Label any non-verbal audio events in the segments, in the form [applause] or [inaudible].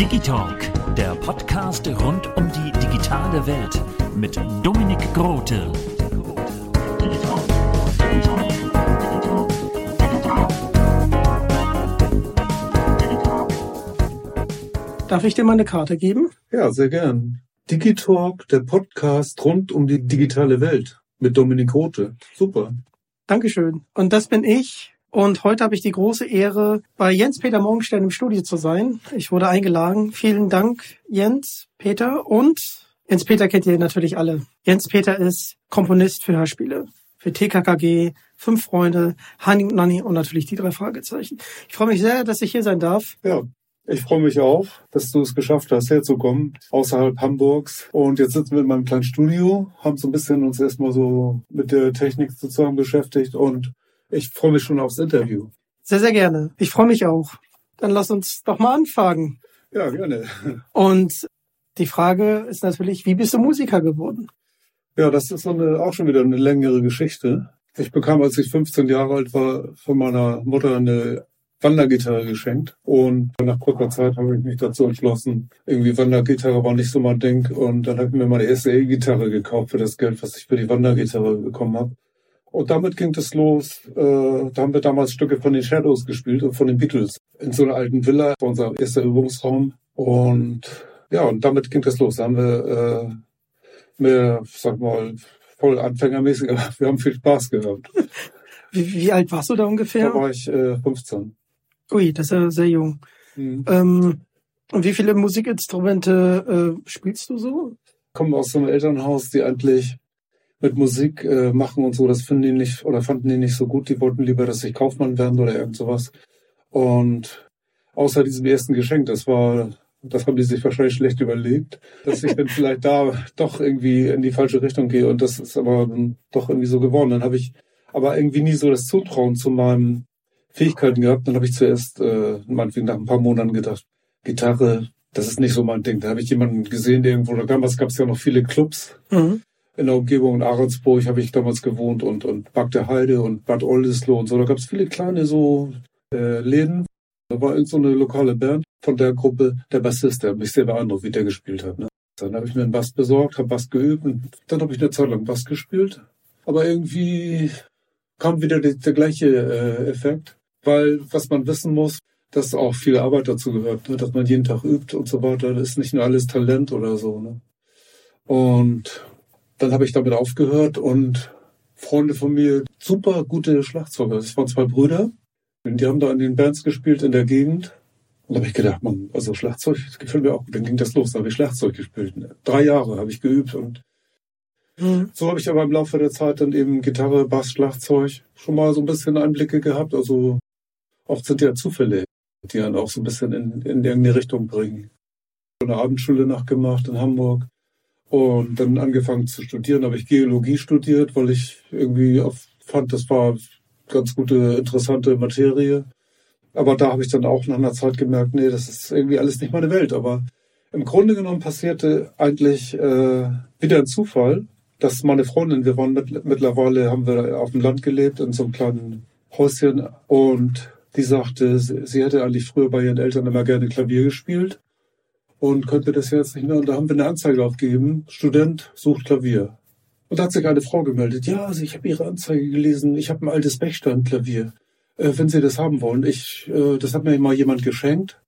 Digitalk, der Podcast rund um die digitale Welt mit Dominik Grote. Darf ich dir mal eine Karte geben? Ja, sehr gern. Digitalk, der Podcast rund um die digitale Welt mit Dominik Rote. Super. Dankeschön. Und das bin ich. Und heute habe ich die große Ehre, bei Jens-Peter Morgenstern im Studio zu sein. Ich wurde eingeladen. Vielen Dank, Jens, Peter. Und Jens-Peter kennt ihr natürlich alle. Jens-Peter ist Komponist für Hörspiele. Für TKKG, Fünf Freunde, Hani und Nanni und natürlich die drei Fragezeichen. Ich freue mich sehr, dass ich hier sein darf. Ja, ich freue mich auch, dass du es geschafft hast, herzukommen, außerhalb Hamburgs. Und jetzt sitzen wir in meinem kleinen Studio, haben so ein bisschen uns erstmal so mit der Technik sozusagen beschäftigt und ich freue mich schon aufs Interview. Sehr, sehr gerne. Ich freue mich auch. Dann lass uns doch mal anfangen. Ja, gerne. Und die Frage ist natürlich, wie bist du Musiker geworden? Ja, das ist so eine, auch schon wieder eine längere Geschichte. Ich bekam, als ich 15 Jahre alt war, von meiner Mutter eine Wandergitarre geschenkt. Und nach kurzer Zeit habe ich mich dazu entschlossen, irgendwie Wandergitarre war nicht so mein Ding. Und dann habe ich mir meine erste E-Gitarre gekauft für das Geld, was ich für die Wandergitarre bekommen habe. Und damit ging es los. Äh, da haben wir damals Stücke von den Shadows gespielt und von den Beatles in so einer alten Villa, war unser erster Übungsraum. Und ja, und damit ging es los. Da haben wir äh, mehr, sag mal, voll anfängermäßig, aber wir haben viel Spaß gehabt. [laughs] Wie, wie alt warst du da ungefähr? Da war ich äh, 15. Ui, das ist ja sehr jung. Mhm. Ähm, und wie viele Musikinstrumente äh, spielst du so? Kommen aus so einem Elternhaus, die eigentlich mit Musik äh, machen und so, das finden die nicht oder fanden die nicht so gut. Die wollten lieber, dass ich Kaufmann werden oder irgend sowas. Und außer diesem ersten Geschenk, das war, das haben die sich wahrscheinlich schlecht überlegt, dass ich dann [laughs] vielleicht da doch irgendwie in die falsche Richtung gehe. Und das ist aber doch irgendwie so geworden. Dann habe ich aber irgendwie nie so das Zutrauen zu meinen Fähigkeiten gehabt. Dann habe ich zuerst, äh, meinetwegen nach ein paar Monaten gedacht, Gitarre, das ist nicht so mein Ding. Da habe ich jemanden gesehen, der irgendwo, damals gab es ja noch viele Clubs Mhm. In der Umgebung in Ahrensburg habe ich damals gewohnt und, und Bad der Heide und Bad Oldesloe und so. Da gab es viele kleine so äh, Läden. Da war irgend so eine lokale Band von der Gruppe, der Bassist, der mich sehr beeindruckt, wie der gespielt hat. Ne? Dann habe ich mir einen Bass besorgt, habe Bass geübt und dann habe ich eine Zeit lang Bass gespielt. Aber irgendwie kam wieder der, der gleiche äh, Effekt, weil was man wissen muss, dass auch viel Arbeit dazu gehört, ne? dass man jeden Tag übt und so weiter. Das ist nicht nur alles Talent oder so. Ne? Und dann habe ich damit aufgehört und Freunde von mir, super gute Schlagzeuger. Das waren zwei Brüder. Und die haben da in den Bands gespielt in der Gegend. Und da habe ich gedacht, man, also Schlagzeug das gefällt mir auch gut. Dann ging das los, da habe ich Schlagzeug gespielt. Drei Jahre habe ich geübt und Mhm. so habe ich aber im Laufe der Zeit dann eben Gitarre, Bass, Schlagzeug schon mal so ein bisschen Einblicke gehabt. Also oft sind ja Zufälle, die dann auch so ein bisschen in, in irgendeine Richtung bringen. Eine Abendschule nachgemacht in Hamburg und dann angefangen zu studieren. Habe ich Geologie studiert, weil ich irgendwie fand, das war ganz gute, interessante Materie. Aber da habe ich dann auch nach einer Zeit gemerkt, nee, das ist irgendwie alles nicht meine Welt. Aber im Grunde genommen passierte eigentlich äh, wieder ein Zufall, dass meine Freundin, wir waren mit, mittlerweile, haben wir auf dem Land gelebt, in so einem kleinen Häuschen und die sagte, sie, sie hätte eigentlich früher bei ihren Eltern immer gerne Klavier gespielt und könnte das jetzt nicht mehr. Und da haben wir eine Anzeige aufgegeben, Student sucht Klavier. Und da hat sich eine Frau gemeldet. Ja, also ich habe Ihre Anzeige gelesen. Ich habe ein altes Bechstein-Klavier. Äh, wenn Sie das haben wollen, ich, äh, das hat mir mal jemand geschenkt.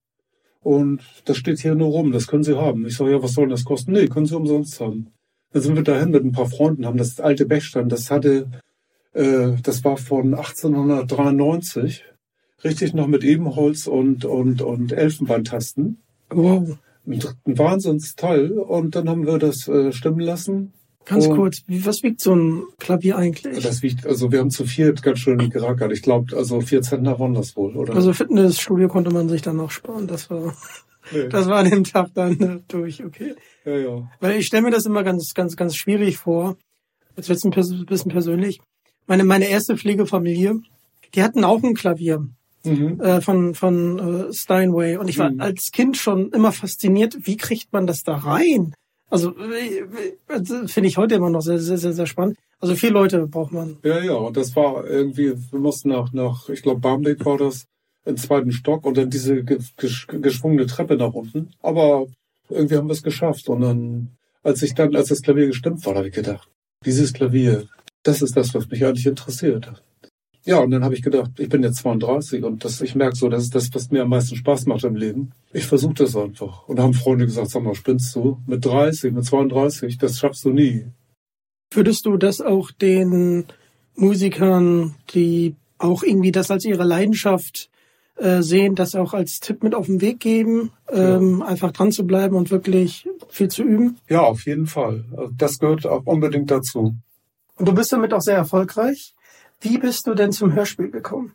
Und das steht hier nur rum. Das können Sie haben. Ich sage, ja, was soll das kosten? Nee, können Sie umsonst haben. Dann sind wir dahin mit ein paar Freunden, haben das alte Bechstein. Das hatte, äh, das war von 1893. Richtig noch mit Ebenholz und, und, und Elfenbeintasten. Wow. Ein Wahnsinnsteil. Und dann haben wir das äh, stimmen lassen. Ganz Und- kurz, wie, was wiegt so ein Klavier eigentlich? Das wiegt, also wir haben zu viert ganz schön gerackert. Ich glaube, also vier Zentner waren das wohl, oder? Also Fitnessstudio konnte man sich dann noch sparen. Das war, nee. das war an dem Tag dann äh, durch, okay. ja, ja. Weil ich stelle mir das immer ganz, ganz, ganz schwierig vor. Jetzt wird's ein bisschen persönlich. Meine, meine erste Pflegefamilie, die hatten auch ein Klavier Mhm. äh, von, von äh, Steinway. Und ich war Mhm. als Kind schon immer fasziniert, wie kriegt man das da rein? Also äh, äh, finde ich heute immer noch sehr, sehr, sehr, sehr spannend. Also vier Leute braucht man. Ja, ja, und das war irgendwie, wir mussten nach, nach ich glaube, Barmbek war das, im zweiten Stock und dann diese ge gesch geschwungene Treppe nach unten. Aber irgendwie haben wir es geschafft. Und dann, als ich dann, als das Klavier gestimmt war, habe ich gedacht, dieses Klavier, das ist das, was mich eigentlich interessiert. Ja, und dann habe ich gedacht, ich bin jetzt 32 und das, ich merke so, das ist das, was mir am meisten Spaß macht im Leben. Ich versuche das einfach. Und haben Freunde gesagt, sag mal, spinnst du? Mit 30, mit 32, das schaffst du nie. Würdest du das auch den Musikern, die auch irgendwie das als ihre Leidenschaft äh, sehen, das auch als Tipp mit auf den Weg geben, ähm, einfach dran zu bleiben und wirklich viel zu üben? Ja, auf jeden Fall. Also Das gehört auch unbedingt dazu. Und du bist damit auch sehr erfolgreich. Wie bist du denn zum Hörspiel gekommen?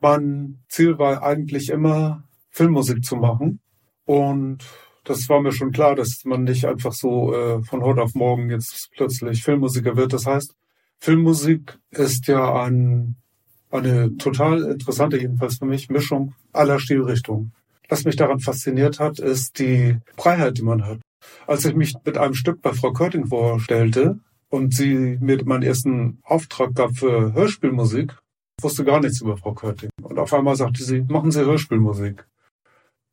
Mein Ziel war eigentlich immer, Filmmusik zu machen. Und das war mir schon klar, dass man nicht einfach so äh, von heute auf morgen jetzt plötzlich Filmmusiker wird. Das heißt, Filmmusik ist ja ein, eine total interessante, jedenfalls für mich, Mischung aller Stilrichtungen. Was mich daran fasziniert hat, ist die Freiheit, die man hat. Als ich mich mit einem Stück bei Frau Körting vorstellte und sie mir meinen ersten Auftrag gab für Hörspielmusik, wusste gar nichts über Frau Körting. Und auf einmal sagte sie, machen Sie Hörspielmusik.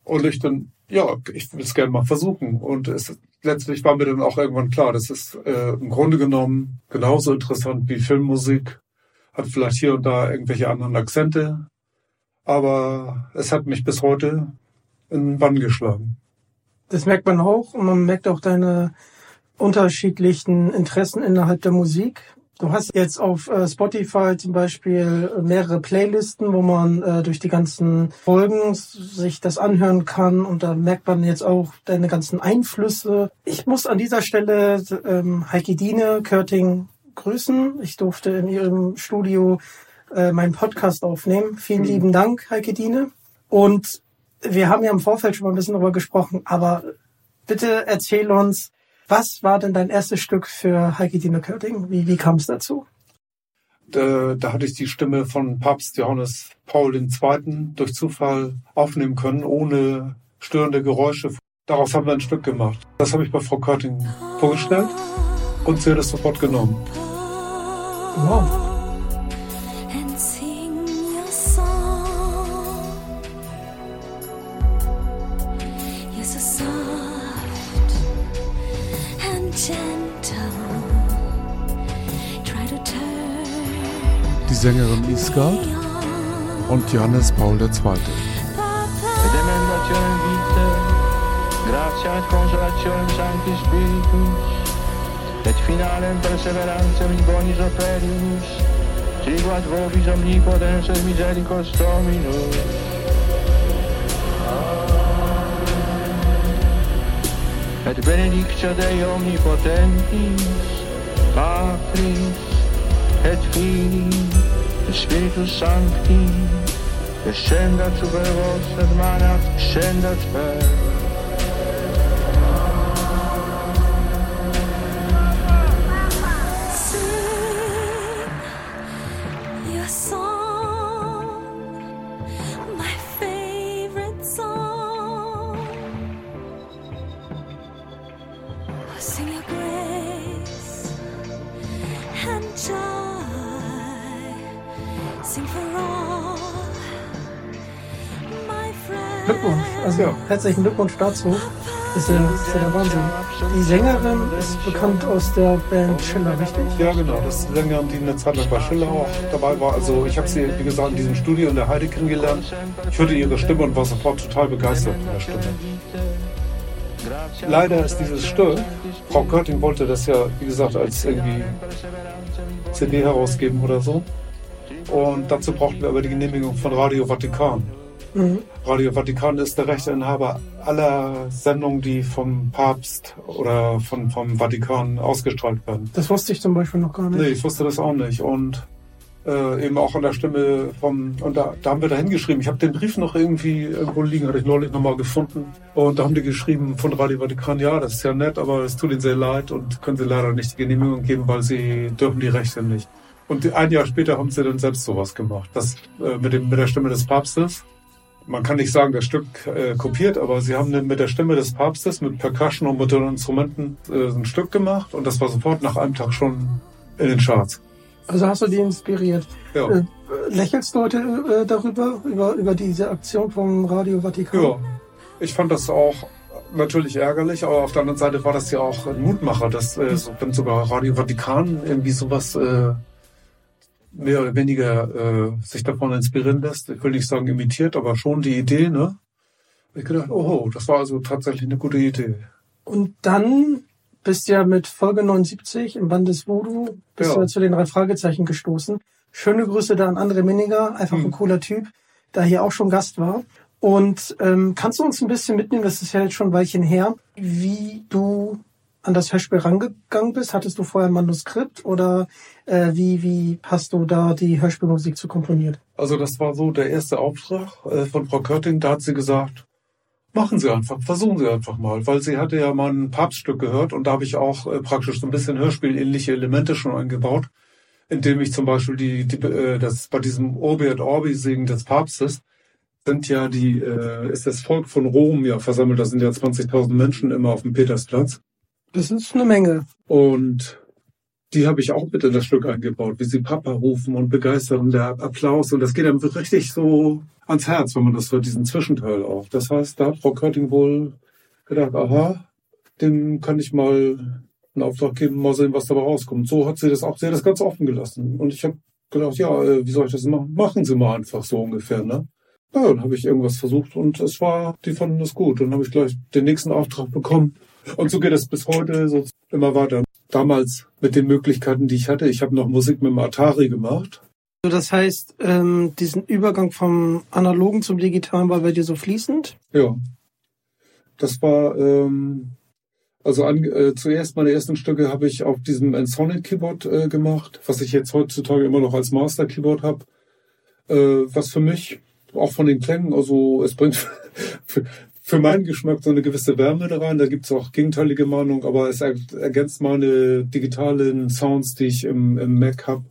Und ich dann, ja, ich will es gerne mal versuchen. Und es, letztlich war mir dann auch irgendwann klar, das ist äh, im Grunde genommen genauso interessant wie Filmmusik. Hat vielleicht hier und da irgendwelche anderen Akzente. Aber es hat mich bis heute in den Bann geschlagen. Das merkt man auch und man merkt auch deine unterschiedlichen Interessen innerhalb der Musik. Du hast jetzt auf äh, Spotify zum Beispiel mehrere Playlisten, wo man äh, durch die ganzen Folgen sich das anhören kann und da merkt man jetzt auch deine ganzen Einflüsse. Ich muss an dieser Stelle ähm, Heike Diene Körting grüßen. Ich durfte in ihrem Studio äh, meinen Podcast aufnehmen. Vielen lieben Dank, Heike Diene. Und wir haben ja im Vorfeld schon mal ein bisschen darüber gesprochen, aber bitte erzähl uns, was war denn dein erstes Stück für Heike Dine Körting? Wie, wie kam es dazu? Da, da hatte ich die Stimme von Papst Johannes Paul II. durch Zufall aufnehmen können, ohne störende Geräusche. Daraus haben wir ein Stück gemacht. Das habe ich bei Frau Körting vorgestellt und sie hat es sofort genommen. Wow. Stuttgart und Johannes Paul II. Graziać konżaciom Sancti Spiritus, et finalem perseverancem in bonis operibus, sigat vobis omnipotentes misericors Et benedictio Dei omnipotentis, Patris, et Filii, et Spiritus Sancti, descendat super vos et manat scendat per. Sing your song, my favorite song. Sing your grace and joy. Glückwunsch. Also Ja. herzlichen Glückwunsch dazu. Ist ja, ist ja der Wahnsinn. Die Sängerin ist bekannt aus der Band Schiller, richtig? Ja, genau. Das ist eine Sängerin, die eine Zeit lang bei Schiller auch dabei war. Also ich habe sie, wie gesagt, in diesem Studio in der Heide kennengelernt. Ich hörte ihre Stimme und war sofort total begeistert von der Stimme. Leider ist dieses Stück, Frau Körting wollte das ja, wie gesagt, als irgendwie CD herausgeben oder so. Und dazu brauchten wir aber die Genehmigung von Radio Vatikan. Radio Vatikan ist der Rechteinhaber aller Sendungen, die vom Papst oder von, vom Vatikan ausgestrahlt werden. Das wusste ich zum Beispiel noch gar nicht. Nee, ich wusste das auch nicht. Und äh, eben auch an der Stimme vom, und da, da haben wir da hingeschrieben. Ich habe den Brief noch irgendwie irgendwo liegen, hatte ich neulich nochmal gefunden. Und da haben die geschrieben von Radio Vatikan, ja, das ist ja nett, aber es tut ihnen sehr leid und können sie leider nicht die Genehmigung geben, weil sie dürfen die Rechte nicht. Und ein Jahr später haben sie dann selbst sowas gemacht. Das äh, mit, dem, mit der Stimme des Papstes. Man kann nicht sagen, das Stück äh, kopiert, aber sie haben mit der Stimme des Papstes, mit Percussion und mit den Instrumenten äh, ein Stück gemacht und das war sofort nach einem Tag schon in den Charts. Also hast du die inspiriert. Ja. Äh, lächelst du heute äh, darüber, über, über diese Aktion vom Radio Vatikan? Ja, ich fand das auch natürlich ärgerlich, aber auf der anderen Seite war das ja auch ein Mutmacher, dass äh, so, wenn sogar Radio Vatikan irgendwie sowas äh, mehr oder weniger äh, sich davon inspirieren lässt. Ich will nicht sagen imitiert, aber schon die Idee, ne? Ich gedacht, oh, das war also tatsächlich eine gute Idee. Und dann bist du ja mit Folge 79 im Band des Voodoo bist Ja. du ja zu den drei Fragezeichen gestoßen. Schöne Grüße da an André Minninger, einfach Hm. ein cooler Typ, da hier auch schon Gast war. Und ähm, kannst du uns ein bisschen mitnehmen, das ist ja jetzt schon ein Weilchen her, wie du an das Hörspiel rangegangen bist? Hattest du vorher ein Manuskript oder äh, wie, wie hast du da die Hörspielmusik zu komponiert? Also das war so der erste Auftrag äh, von Frau Körting. Da hat sie gesagt, machen Sie einfach, versuchen Sie einfach mal. Weil sie hatte ja mal ein Papststück gehört und da habe ich auch äh, praktisch so ein bisschen Hörspielähnliche Elemente schon eingebaut, indem ich zum Beispiel die, die äh, das bei diesem Orbi et Orbi singen des Papstes sind ja die, äh, ist das Volk von Rom ja versammelt. Da sind ja 20.000 Menschen immer auf dem Petersplatz. Das ist eine Menge. Und die habe ich auch mit in das Stück eingebaut, wie sie Papa rufen und begeistern, der Applaus. Und das geht einem richtig so ans Herz, wenn man das hört, diesen Zwischenteil auch. Das heißt, da hat Frau Körting wohl gedacht, aha, dem kann ich mal einen Auftrag geben, mal sehen, was dabei rauskommt. So hat sie das auch, sie hat das ganz offen gelassen. Und ich habe gedacht, ja, äh, wie soll ich das machen? Machen Sie mal einfach so ungefähr, ne? Ja, dann habe ich irgendwas versucht und es war, die fanden das gut. Dann habe ich gleich den nächsten Auftrag bekommen. Und so geht es bis heute so immer weiter. Damals mit den Möglichkeiten, die ich hatte. Ich habe noch Musik mit dem Atari gemacht. Also das heißt, ähm, diesen Übergang vom Analogen zum Digitalen war bei dir so fließend? Ja. Das war, ähm, also an, äh, zuerst meine ersten Stücke habe ich auf diesem Ensonic Keyboard äh, gemacht, was ich jetzt heutzutage immer noch als Master Keyboard habe. Äh, was für mich auch von den Klängen, also es bringt [laughs] für, meinen Geschmack so eine gewisse Wärme da rein. Da gibt's auch gegenteilige Meinungen, aber es er, ergänzt meine digitalen Sounds, die ich im, im Mac habe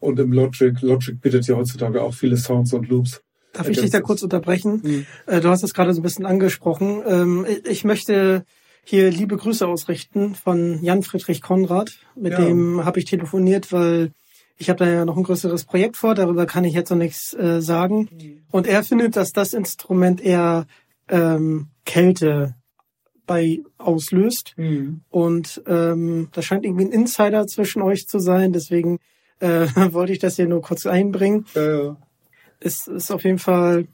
und im Logic. Logic bietet ja heutzutage auch viele Sounds und Loops. Darf ich dich da kurz unterbrechen? Äh, Du hast es gerade so ein bisschen angesprochen. Ähm, ich- möchte hier liebe Grüße ausrichten von Jan Friedrich Konrad. Mit Ja. dem habe ich telefoniert, weil ich habe da ja noch ein größeres Projekt vor. Darüber kann ich jetzt noch nichts äh, sagen. Und er findet, dass das Instrument eher ähm, Kälte bei auslöst. Und ähm, das scheint irgendwie ein Insider zwischen euch zu sein. Deswegen äh, [laughs] wollte ich das hier nur kurz einbringen. Äh, Es ist auf jeden Fall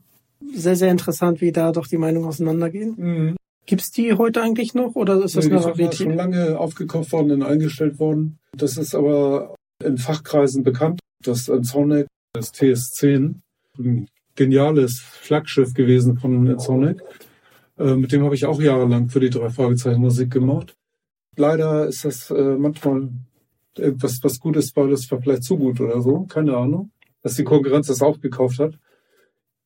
sehr, sehr interessant, wie da doch die Meinungen auseinandergehen. mh. Gibt's die heute eigentlich noch oder ist das Nee, eine ist schon Rarität? lange aufgekauft worden und eingestellt worden. Das ist aber in Fachkreisen bekannt. Das Sonic, das TS10, ein geniales Flaggschiff gewesen von Sonic. Äh, mit dem habe ich auch jahrelang für die drei Fragezeichen Musik gemacht. Leider ist das äh, manchmal etwas, was gut ist, weil das war vielleicht zu gut oder so. Keine Ahnung. Dass die Konkurrenz das aufgekauft hat.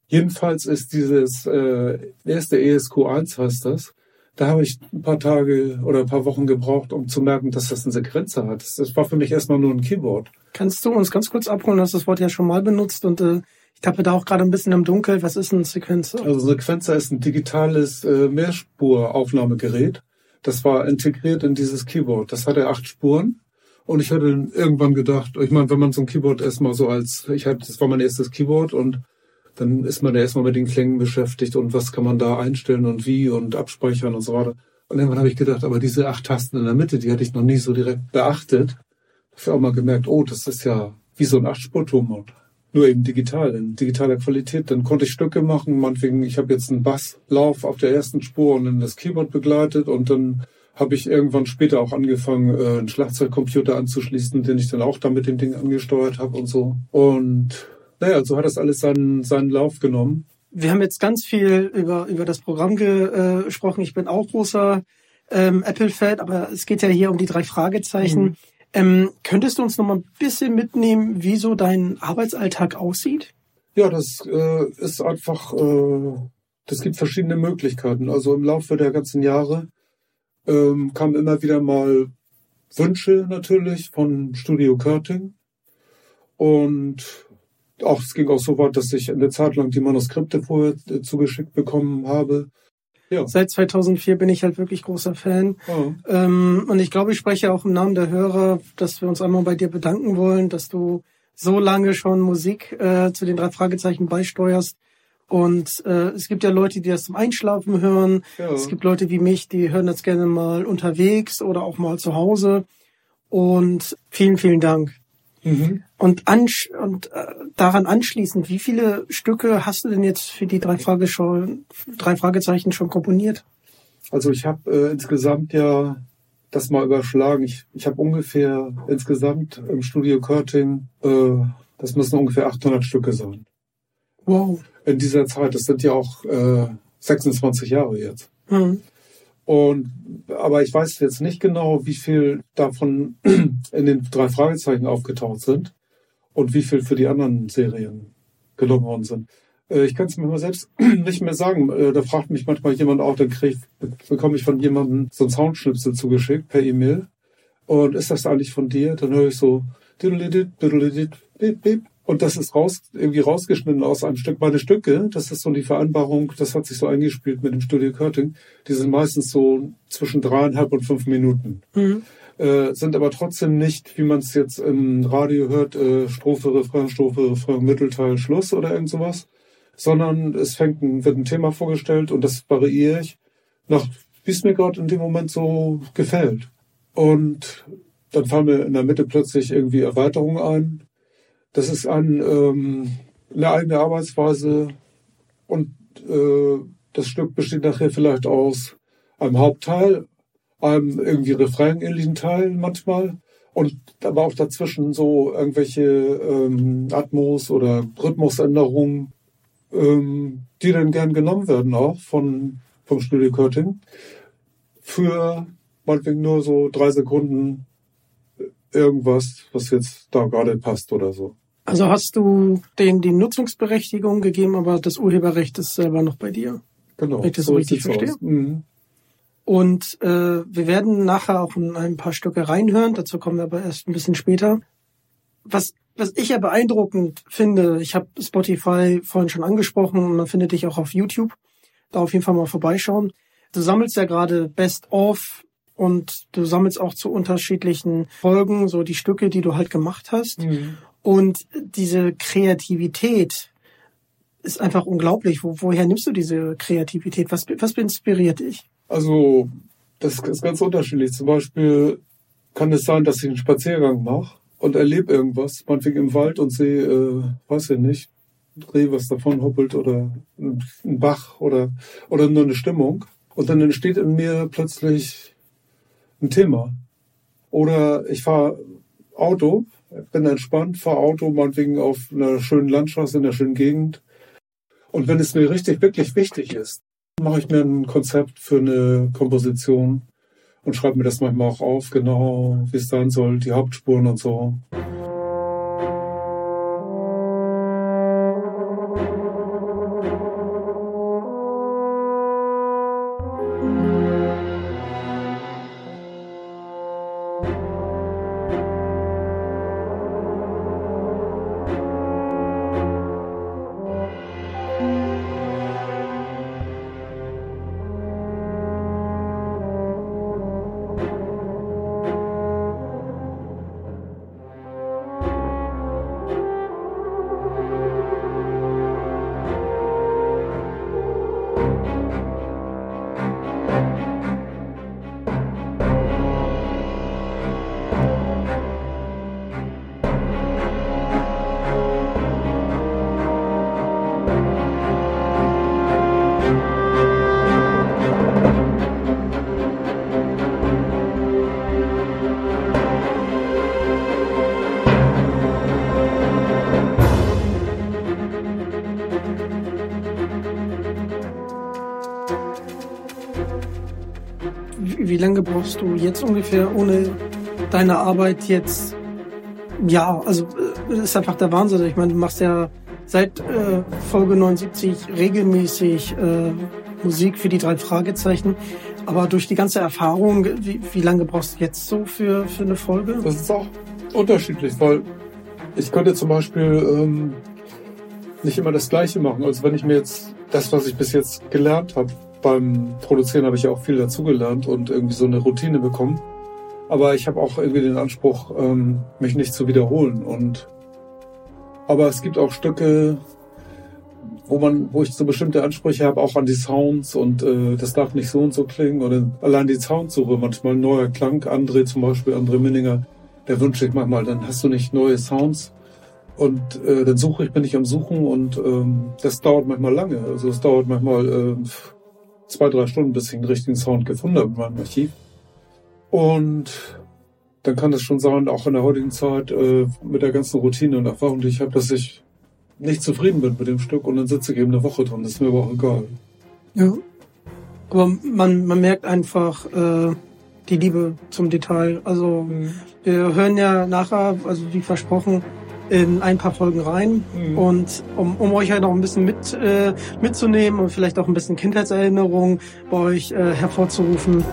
Jedenfalls ist dieses äh, erste ESQ1 heißt das. Da habe ich ein paar Tage oder ein paar Wochen gebraucht, um zu merken, dass das eine Sequenzer hat. Das, das war für mich erstmal nur ein Keyboard. Kannst du uns ganz kurz abholen? Du hast das Wort ja schon mal benutzt und äh, tappe da auch gerade ein bisschen im Dunkel. Was ist ein Sequencer? Also Sequenzer ist ein digitales äh, Mehrspur-Aufnahmegerät. Das war integriert in dieses Keyboard. Das hatte acht Spuren. Und ich hatte irgendwann gedacht, ich meine, wenn man so ein Keyboard erstmal so als, ich hatte, das war mein erstes Keyboard und dann ist man ja erstmal mit den Klängen beschäftigt und was kann man da einstellen und wie und abspeichern und so weiter. Und irgendwann habe ich gedacht, aber diese acht Tasten in der Mitte, die hatte ich noch nie so direkt beachtet. Ich habe auch mal gemerkt, oh, das ist ja wie so ein Achtspurturm. Nur eben digital, in digitaler Qualität. Dann konnte ich Stücke machen, meinetwegen, ich habe jetzt einen Basslauf auf der ersten Spur und dann das Keyboard begleitet und dann habe ich irgendwann später auch angefangen, äh, einen Schlagzeugcomputer anzuschließen, den ich dann auch da mit dem Ding angesteuert habe und so. Und naja, so hat das alles seinen, seinen Lauf genommen. Wir haben jetzt ganz viel über, über das Programm äh, gesprochen. Ich bin auch großer ähm, Apple-Fan, aber es geht ja hier um die drei Fragezeichen. Mhm. Ähm, könntest du uns noch mal ein bisschen mitnehmen, wie so dein Arbeitsalltag aussieht? Ja, das äh, ist einfach, äh, das gibt verschiedene Möglichkeiten. Also im Laufe der ganzen Jahre ähm, kamen immer wieder mal Wünsche natürlich von Studio Körting. Und auch es ging auch so weit, dass ich eine Zeit lang die Manuskripte vorher äh, zugeschickt bekommen habe. Ja. Seit 2004 bin ich halt wirklich großer Fan. Ja. Ähm, und ich glaube, ich spreche auch im Namen der Hörer, dass wir uns einmal bei dir bedanken wollen, dass du so lange schon Musik äh, zu den drei Fragezeichen beisteuerst. Und äh, es gibt ja Leute, die das zum Einschlafen hören. Ja. Es gibt Leute wie mich, die hören das gerne mal unterwegs oder auch mal zu Hause. Und vielen, vielen Dank. Mhm. Und, ansch und äh, daran anschließend, wie viele Stücke hast du denn jetzt für die drei, Frage schon, drei Fragezeichen schon komponiert? Also ich habe äh, insgesamt ja das mal überschlagen. Ich, ich habe ungefähr insgesamt im Studio Körting, äh, das müssen ungefähr 800 Stücke sein. Wow. In dieser Zeit, das sind ja auch äh, 26 Jahre jetzt. Hm. Und aber ich weiß jetzt nicht genau, wie viel davon [clears throat] in den drei Fragezeichen aufgetaucht sind und wie viel für die anderen Serien genommen worden sind. Äh, Ich kann es mir mal selbst [clears throat] nicht mehr sagen. Äh, Da fragt mich manchmal jemand auch, dann krieg, bekomme ich von jemandem so einen Soundschnipsel zugeschickt per E-Mail. Und ist das eigentlich von dir? Dann höre ich so bip, bip. Und das ist raus, irgendwie rausgeschnitten aus einem Stück meine Stücke. Das ist so die Vereinbarung, das hat sich so eingespielt mit dem Studio Körting. Die sind meistens so zwischen dreieinhalb und fünf Minuten. Mhm. Äh, sind aber trotzdem nicht, wie man es jetzt im Radio hört, äh, Strophe, Refrain, Strophe, Refrain, Mittelteil, Schluss oder irgend sowas. Sondern es fängt ein, wird ein Thema vorgestellt und das variiere ich nach, wie es mir gerade in dem Moment so gefällt. Und dann fallen mir in der Mitte plötzlich irgendwie Erweiterungen ein. Das ist ein, ähm, eine eigene Arbeitsweise und äh, das Stück besteht nachher vielleicht aus einem Hauptteil, einem irgendwie refrainähnlichen Teil manchmal und aber auch dazwischen so irgendwelche ähm, Atmos oder Rhythmusänderungen, ähm, die dann gern genommen werden auch von vom Studio Curtin für meinetwegen nur so drei Sekunden irgendwas, was jetzt da gerade passt oder so. Also hast du denen die Nutzungsberechtigung gegeben, aber das Urheberrecht ist selber noch bei dir. Genau. Wenn ich das so richtig verstehe. Mhm. Und äh, wir werden nachher auch in ein paar Stücke reinhören, dazu kommen wir aber erst ein bisschen später. Was, was ich ja beeindruckend finde, ich habe Spotify vorhin schon angesprochen und man findet dich auch auf YouTube. Da auf jeden Fall mal vorbeischauen. Du sammelst ja gerade Best of und du sammelst auch zu unterschiedlichen Folgen so die Stücke, die du halt gemacht hast. Mhm. Und diese Kreativität ist einfach unglaublich. Wo, woher nimmst du diese Kreativität? Was, was inspiriert dich? Also, das ist ganz unterschiedlich. Zum Beispiel kann es sein, dass ich einen Spaziergang mache und erlebe irgendwas, meinetwegen im Wald und sehe, äh, weiß ich nicht, Reh, was davon hoppelt oder ein ein Bach oder, oder nur eine Stimmung. Und dann entsteht in mir plötzlich ein Thema. Oder ich fahre Auto, bin entspannt, fahre Auto, meinetwegen auf einer schönen Landstraße in einer schönen Gegend. Und wenn es mir richtig, wirklich wichtig ist, mache ich mir ein Konzept für eine Komposition und schreibe mir das manchmal auch auf, genau wie es sein soll, die Hauptspuren und so. Lange brauchst du jetzt ungefähr ohne deine Arbeit jetzt? Ja, also äh, das ist einfach der Wahnsinn. Ich meine, du machst ja seit äh, Folge 79 regelmäßig äh, Musik für die drei Fragezeichen. Aber durch die ganze Erfahrung, wie, wie lange brauchst du jetzt so für, für eine Folge? Das ist auch unterschiedlich, weil ich könnte zum Beispiel ähm, nicht immer das Gleiche machen. Also wenn ich mir jetzt das, was ich bis jetzt gelernt habe, beim Produzieren habe ich ja auch viel dazugelernt und irgendwie so eine Routine bekommen. Aber ich habe auch irgendwie den Anspruch, ähm, mich nicht zu wiederholen. Und aber es gibt auch Stücke, wo man, wo ich so bestimmte Ansprüche habe, auch an die Sounds und äh, das darf nicht so und so klingen. Oder allein die Soundsuche, manchmal ein neuer Klang, André zum Beispiel, André Minninger, der wünscht sich manchmal, dann hast du nicht neue Sounds. Und äh, dann suche ich, bin ich am Suchen und ähm, das dauert manchmal lange. Also es dauert manchmal äh, zwei, drei Stunden, bis ich einen richtigen Sound gefunden habe in meinem Archiv. Und dann kann es schon sein, auch in der heutigen Zeit, äh, mit der ganzen Routine und Erfahrung, die ich habe, dass ich nicht zufrieden bin mit dem Stück und dann sitze ich eben eine Woche dran. Das ist mir aber auch egal. Ja. Aber man, man merkt einfach äh, die Liebe zum Detail. Also wir hören ja nachher, also wie versprochen, in ein paar Folgen rein. Mhm. Und um, um euch halt noch ein bisschen mit, äh, mitzunehmen und vielleicht auch ein bisschen Kindheitserinnerungen bei euch äh, hervorzurufen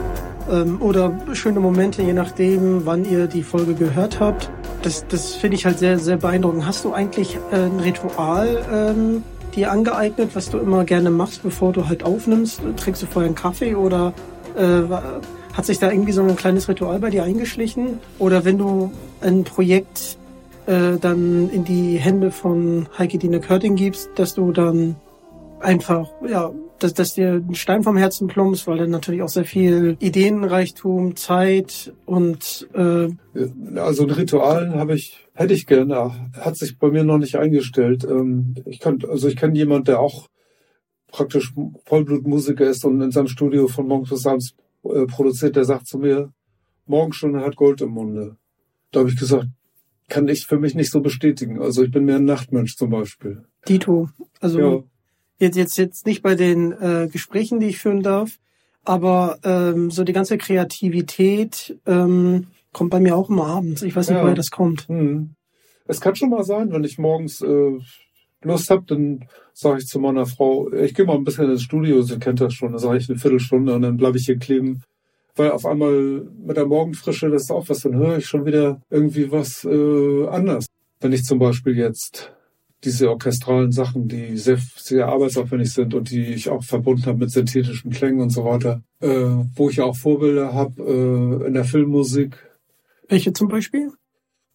ähm, oder schöne Momente, je nachdem, wann ihr die Folge gehört habt. Das, das finde ich halt sehr, sehr beeindruckend. Hast du eigentlich äh, ein Ritual ähm, dir angeeignet, was du immer gerne machst, bevor du halt aufnimmst? Trinkst du vorher einen Kaffee oder äh, hat sich da irgendwie so ein kleines Ritual bei dir eingeschlichen? Oder wenn du ein Projekt äh, dann in die Hände von Heike Dine Körting gibst, dass du dann einfach, ja, dass, dass dir ein Stein vom Herzen plumpst, weil dann natürlich auch sehr viel Ideenreichtum, Zeit und äh, Also ein Ritual habe ich, hätte ich gerne, hat sich bei mir noch nicht eingestellt. Ähm, Ich kann, also ich kenne jemand, der auch praktisch Vollblutmusiker ist und in seinem Studio von morgens bis abends äh, produziert, der sagt zu mir, Morgenstunde hat Gold im Munde. Da habe ich gesagt, kann ich für mich nicht so bestätigen. Also ich bin mehr ein Nachtmensch zum Beispiel. Dito. Also Ja. jetzt, jetzt, jetzt nicht bei den äh, Gesprächen, die ich führen darf, aber ähm, so die ganze Kreativität ähm, kommt bei mir auch immer abends. Ich weiß nicht, Ja. woher das kommt. Hm. Es kann schon mal sein, wenn ich morgens äh, Lust habe, dann sage ich zu meiner Frau, ich gehe mal ein bisschen ins Studio, sie kennt das schon, dann sage ich eine Viertelstunde und dann bleibe ich hier kleben. Weil auf einmal mit der Morgenfrische, das ist auch was, dann höre ich schon wieder irgendwie was äh, anders. Wenn ich zum Beispiel jetzt diese orchestralen Sachen, die sehr, sehr arbeitsaufwendig sind und die ich auch verbunden habe mit synthetischen Klängen und so weiter, äh, wo ich ja auch Vorbilder habe äh, in der Filmmusik. Welche zum Beispiel?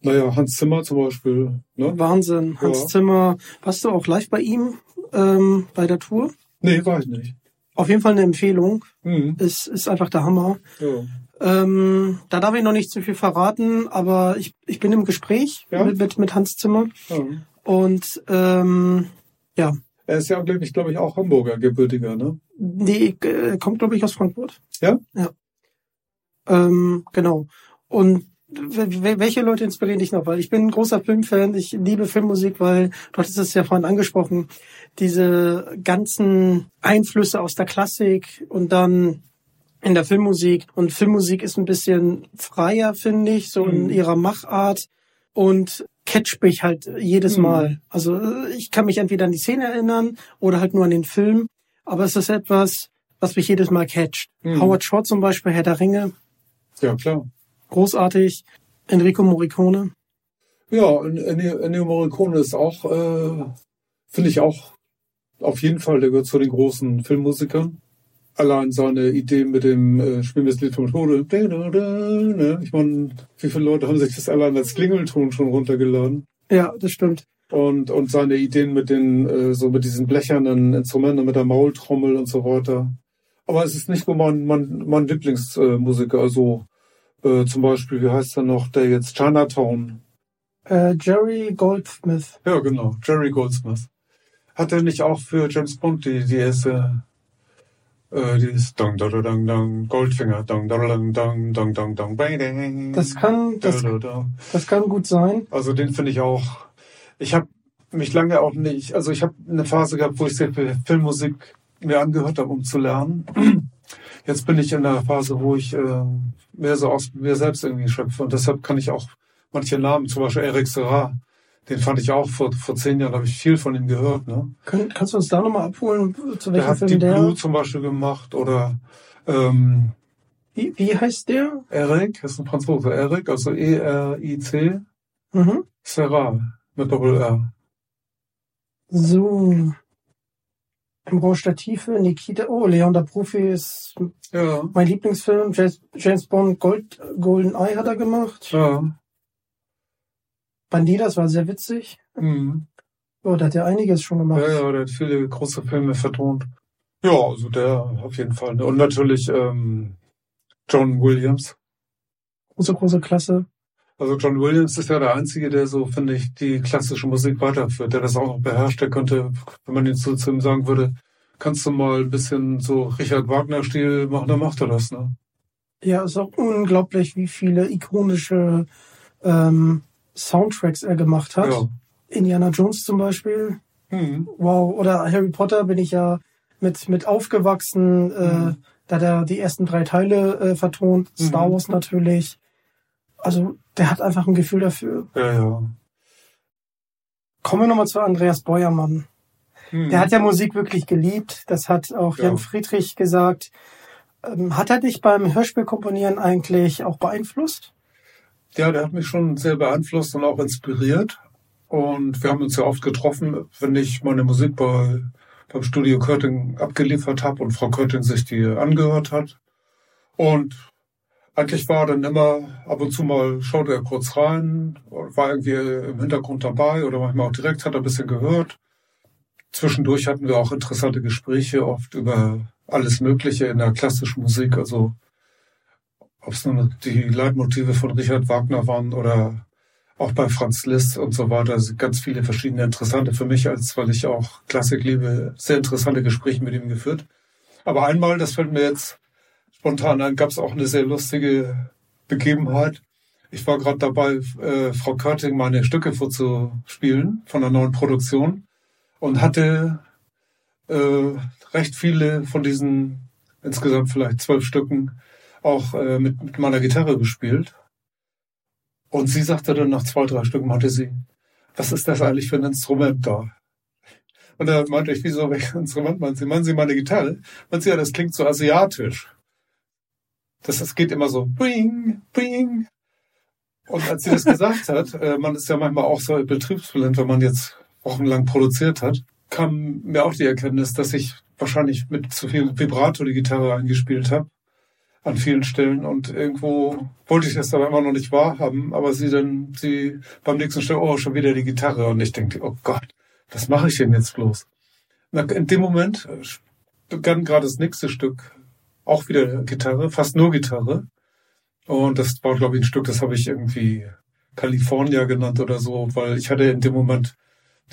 Naja, Hans Zimmer zum Beispiel. Ne? Wahnsinn. Hans Ja. Zimmer. Warst du auch live bei ihm ähm, bei der Tour? Nee, war ich nicht. Auf jeden Fall eine Empfehlung. Mhm. Ist, ist einfach der Hammer. Ja. Ähm, da darf ich noch nicht zu viel verraten, aber ich, ich bin im Gespräch Ja? mit, mit, mit Hans Zimmer. Ja. Und ähm, ja, Er ist ja, glaube ich, glaube ich, auch Hamburger gebürtiger, ne? die äh, kommt, glaube ich, aus Frankfurt. Ja? Ja. Ähm, genau. Und welche Leute inspirieren dich noch? Weil ich bin ein großer Filmfan, ich liebe Filmmusik, weil du hattest es ja vorhin angesprochen, diese ganzen Einflüsse aus der Klassik und dann in der Filmmusik. Und Filmmusik ist ein bisschen freier, finde ich, so in Mhm. ihrer Machart und catcht mich halt jedes Mhm. Mal. Also äh, ich kann mich entweder an die Szene erinnern oder halt nur an den Film, aber es ist etwas, was mich jedes Mal catcht. Mhm. Howard Shore zum Beispiel, Herr der Ringe, Ja, klar. Großartig. Enrico Morricone. Ja, Ennio Morricone ist auch, äh, finde ich auch auf jeden Fall, der gehört zu den großen Filmmusikern. Allein seine Idee mit dem äh, des Lied vom Tode. Ich meine, wie viele Leute haben sich das allein als Klingelton schon runtergeladen? Ja, das stimmt. Und, und seine Ideen mit den, äh, so mit diesen blechernen Instrumenten, mit der Maultrommel und so weiter. Aber es ist nicht nur mein, mein, mein Lieblingsmusiker. Äh, also äh, zum Beispiel, wie heißt er noch, der jetzt Chinatown. Äh, Jerry Goldsmith. Ja, genau, Jerry Goldsmith. Hat er nicht auch für James Bond die, die erste, äh, dieses Dong, Dong, Dong, Dong, Goldfinger, Dong, Dong, Dong, Dong, Dong, Dong, Dong, Bang, Dang. Das kann, das, Da, da, da. das kann gut sein. Also den finde ich auch. Ich habe mich lange auch nicht, also ich habe eine Phase gehabt, wo ich sehr viel Filmmusik mir angehört habe, um zu lernen. Jetzt bin ich in der Phase, wo ich äh, mehr so aus mir selbst irgendwie schöpfe und deshalb kann ich auch manche Namen, zum Beispiel Eric Serra, den fand ich auch vor, vor zehn Jahren, habe ich viel von ihm gehört. Ne? Kann, kannst du uns da nochmal abholen, zu Der welchem hat Film die der? Blue zum Beispiel gemacht oder ähm, Wie, wie heißt der? Eric, ist ein Franzose, Eric, also E-R-I-C, Mhm. Serra mit Doppel-R. So. Im Rausch der Tiefe, Nikita, oh, Leon der Profi ist Ja, mein Lieblingsfilm. James, James Bond Gold, Golden Eye hat er gemacht. ja. Bandidas war sehr witzig. Mhm. Oh, da hat er einiges schon gemacht. Ja, ja, der hat viele große Filme vertont. Ja, also der auf jeden Fall. Und natürlich ähm, John Williams. Große, große Klasse. Also John Williams ist ja der Einzige, der so, finde ich, die klassische Musik weiterführt, der das auch noch beherrscht. Der könnte, wenn man ihn zu, zu ihm sagen würde, kannst du mal ein bisschen so Richard Wagner-Stil machen, dann macht er das, ne? Ja, ist auch unglaublich, wie viele ikonische ähm, Soundtracks er gemacht hat. Ja. Indiana Jones zum Beispiel. Mhm. Wow. Oder Harry Potter bin ich ja mit, mit aufgewachsen. Äh, Mhm. da hat er die ersten drei Teile äh, vertont. Star Mhm. Wars natürlich. Also der hat einfach ein Gefühl dafür. Ja, ja. Kommen wir nochmal zu Andreas Beuermann. Mhm. Der hat ja Musik wirklich geliebt. Das hat auch Ja. Jan Friedrich gesagt. Ähm, hat er dich beim Hörspielkomponieren eigentlich auch beeinflusst? Ja, der hat mich schon sehr beeinflusst und auch inspiriert. Und wir haben uns ja oft getroffen, wenn ich meine Musik bei, beim Studio Körting abgeliefert habe und Frau Körting sich die angehört hat. Und eigentlich war dann immer, ab und zu mal schaute er kurz rein, war irgendwie im Hintergrund dabei oder manchmal auch direkt, hat er ein bisschen gehört. Zwischendurch hatten wir auch interessante Gespräche, oft über alles Mögliche in der klassischen Musik, also ob es nun die Leitmotive von Richard Wagner waren oder auch bei Franz Liszt und so weiter. Ganz viele verschiedene interessante für mich, als weil ich auch Klassik liebe, sehr interessante Gespräche mit ihm geführt. Aber einmal, das fällt mir jetzt spontan ein, gab es auch eine sehr lustige Begebenheit. Ich war gerade dabei, äh, Frau Körting meine Stücke vorzuspielen von einer neuen Produktion und hatte äh, recht viele von diesen insgesamt vielleicht zwölf Stücken auch äh, mit, mit meiner Gitarre gespielt. Und sie sagte dann nach zwei, drei Stücken, meinte sie, was ist das eigentlich für ein Instrument da? Und da meinte ich, wieso, welches Instrument meinen Sie? Meinen Sie meine Gitarre? Meinen Sie, ja, das klingt so asiatisch. Das, das geht immer so, bing, bing. Und als sie das gesagt hat, äh, man ist ja manchmal auch so betriebsblind, wenn man jetzt wochenlang produziert hat, kam mir auch die Erkenntnis, dass ich wahrscheinlich mit zu viel Vibrato die Gitarre eingespielt habe an vielen Stellen und irgendwo wollte ich das aber immer noch nicht wahrhaben, aber sie dann, sie beim nächsten Stück, oh, schon wieder die Gitarre und ich denke, oh Gott, was mache ich denn jetzt bloß? Na, in dem Moment äh, begann gerade das nächste Stück, auch wieder Gitarre, fast nur Gitarre und das war, glaube ich, ein Stück, das habe ich irgendwie California genannt oder so, weil ich hatte in dem Moment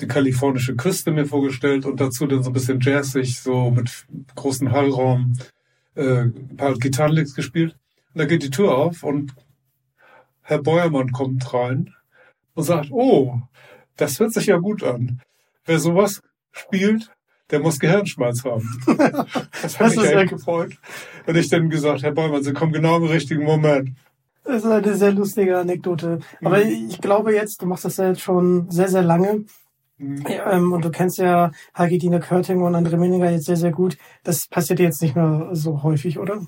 die kalifornische Küste mir vorgestellt und dazu dann so ein bisschen jazzig, so mit großen Hallraum, äh, ein paar Gitarrenlicks gespielt. Und da geht die Tür auf und Herr Beuermann kommt rein und sagt, oh, das hört sich ja gut an. Wer sowas spielt, der muss Gehirnschmalz haben. [laughs] Das hat Das mich echt ja- gefreut. Und ich dann gesagt, Herr Beuermann, Sie kommen genau im richtigen Moment. Das ist eine sehr lustige Anekdote. Aber ich glaube jetzt, du machst das ja jetzt schon sehr, sehr lange. Mhm. Ja, ähm, und du kennst ja Hagedine Körting und André Menninger jetzt sehr, sehr gut. Das passiert jetzt nicht mehr so häufig, oder?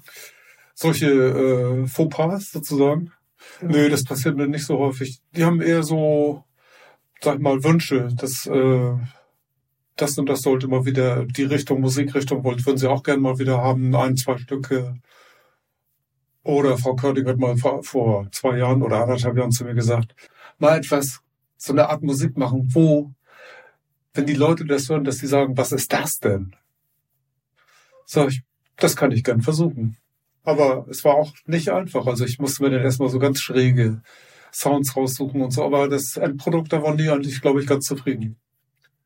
Solche äh, Fauxpas sozusagen. Nö, das passiert mir nicht so häufig. Die haben eher so, sag mal, Wünsche, dass äh, das und das sollte mal wieder die Richtung, Musikrichtung wollt, würden sie auch gerne mal wieder haben, ein, zwei Stücke. Oder Frau Körting hat mal vor, vor zwei Jahren oder anderthalb Jahren zu mir gesagt, mal etwas, so eine Art Musik machen, wo, wenn die Leute das hören, dass sie sagen, was ist das denn? Sag ich, das kann ich gern versuchen. Aber es war auch nicht einfach. Also ich musste mir dann erstmal so ganz schräge Sounds raussuchen und so. Aber das Endprodukt, da waren die eigentlich, glaube ich, ganz zufrieden.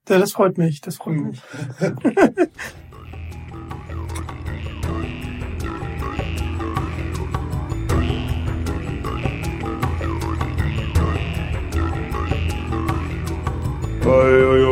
Ja, das freut mich, das freut Mhm. mich. Hey,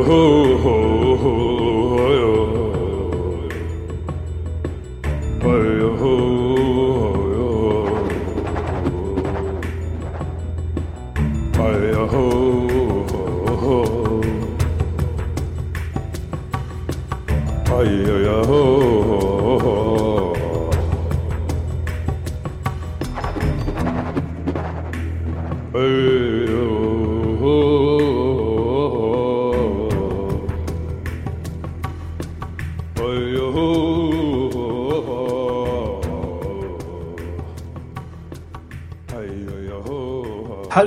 Halle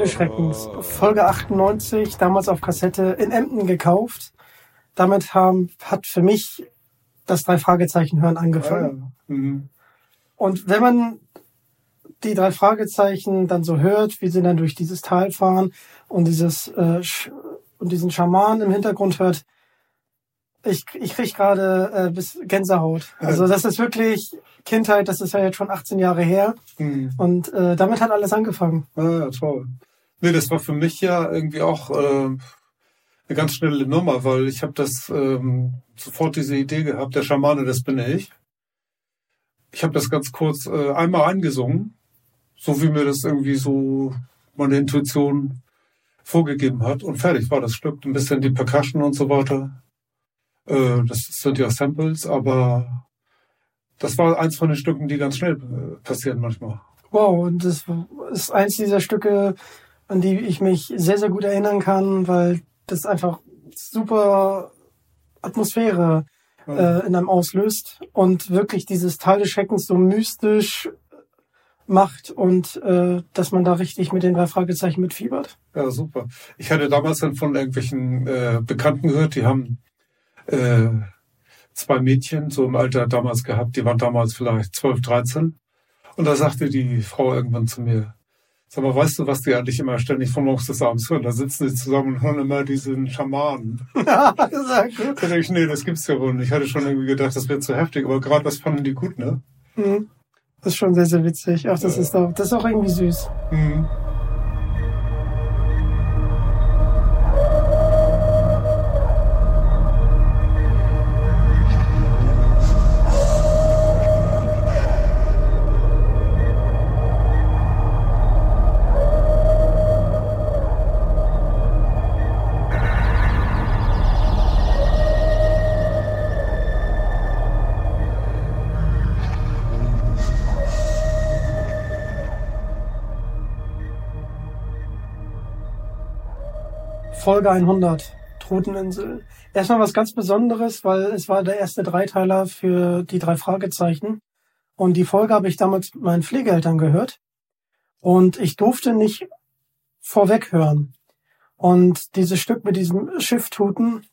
Schreckens, Folge 98, damals auf Kassette in Emden gekauft. Damit haben, hat für mich das drei Fragezeichen hören angefangen. Mhm. Und wenn man die drei Fragezeichen dann so hört, wie sie dann durch dieses Tal fahren und dieses äh, und diesen Schaman im Hintergrund hört, ich, ich krieg gerade äh, bis Gänsehaut. Also das ist wirklich Kindheit, das ist ja jetzt schon 18 Jahre her. Mhm. Und äh, damit hat alles angefangen. Ah, toll. Nee, das war für mich ja irgendwie auch äh, eine ganz schnelle Nummer, weil ich habe das ähm, sofort diese Idee gehabt, der Schamane, das bin ich. Ich habe das ganz kurz äh, einmal eingesungen, so wie mir das irgendwie so meine Intuition vorgegeben hat und fertig war das Stück. Ein bisschen die Percussion und so weiter. Äh, das sind ja Samples, aber das war eins von den Stücken, die ganz schnell äh, passieren manchmal. Wow, und das ist eins dieser Stücke, an die ich mich sehr, sehr gut erinnern kann, weil das einfach super Atmosphäre äh, in einem auslöst und wirklich dieses Teil des Schreckens so mystisch macht und äh, dass man da richtig mit den drei Fragezeichen mitfiebert. Ja, super. Ich hatte damals dann von irgendwelchen äh, Bekannten gehört, die haben äh, zwei Mädchen so im Alter damals gehabt, die waren damals vielleicht 12, 13. Und da sagte die Frau irgendwann zu mir, sag mal, weißt du, was die eigentlich immer ständig von morgens bis abends hören? Da sitzen die zusammen und hören immer diesen Schamanen. [laughs] [laughs] Ja, sehr gut. Da denke ich, nee, das gibt's ja wohl nicht. Ich hatte schon irgendwie gedacht, das wäre zu heftig, aber gerade das fanden die gut, ne? Mhm. Das ist schon sehr, sehr witzig. Ach, das ist auch, das ist auch irgendwie süß. Mhm. Folge 100, Toteninsel. Erstmal was ganz Besonderes, weil es war der erste Dreiteiler für die drei Fragezeichen. Und die Folge habe ich damals mit meinen Pflegeeltern gehört. Und ich durfte nicht vorweg hören. Und dieses Stück mit diesem Schifftuten,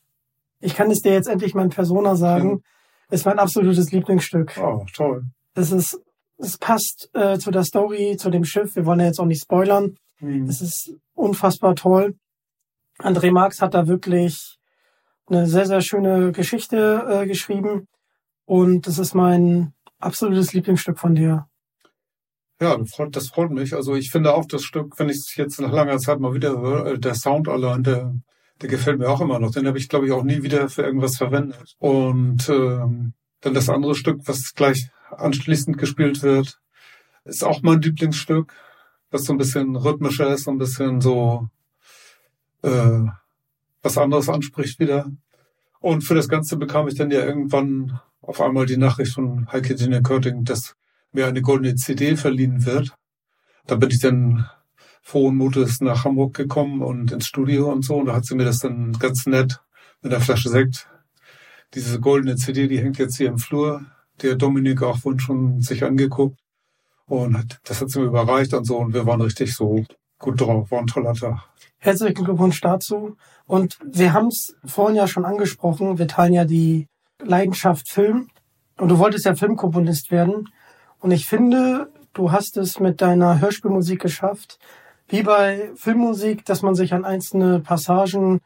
ich kann es dir jetzt endlich mein Persona sagen, ist mein absolutes Lieblingsstück. Oh, toll. Es ist, es passt äh, zu der Story, zu dem Schiff. Wir wollen ja jetzt auch nicht spoilern. Mhm. Es ist unfassbar toll. André Marx hat da wirklich eine sehr, sehr schöne Geschichte äh, geschrieben. Und das ist mein absolutes Lieblingsstück von dir. Ja, das freut, das freut mich. Also ich finde auch das Stück, wenn ich es jetzt nach langer Zeit mal wieder höre, äh, der Sound allein, der, der gefällt mir auch immer noch. Den habe ich, glaube ich, auch nie wieder für irgendwas verwendet. Und ähm, dann das andere Stück, was gleich anschließend gespielt wird, ist auch mein Lieblingsstück, was so ein bisschen rhythmischer ist, so ein bisschen so äh, was anderes anspricht wieder. Und für das Ganze bekam ich dann ja irgendwann auf einmal die Nachricht von Heike Dine Körting, dass mir eine goldene CD verliehen wird. Da bin ich dann frohen Mutes nach Hamburg gekommen und ins Studio und so. Und da hat sie mir das dann ganz nett mit einer Flasche Sekt. Diese goldene CD, die hängt jetzt hier im Flur. Der Dominik auch vorhin schon sich angeguckt. Und das hat sie mir überreicht und so. Und wir waren richtig so gut drauf. War ein toller Tag. Herzlichen Glückwunsch dazu. Und wir haben es vorhin ja schon angesprochen. Wir teilen ja die Leidenschaft Film. Und du wolltest ja Filmkomponist werden. Und ich finde, du hast es mit deiner Hörspielmusik geschafft, wie bei Filmmusik, dass man sich an einzelne Passagen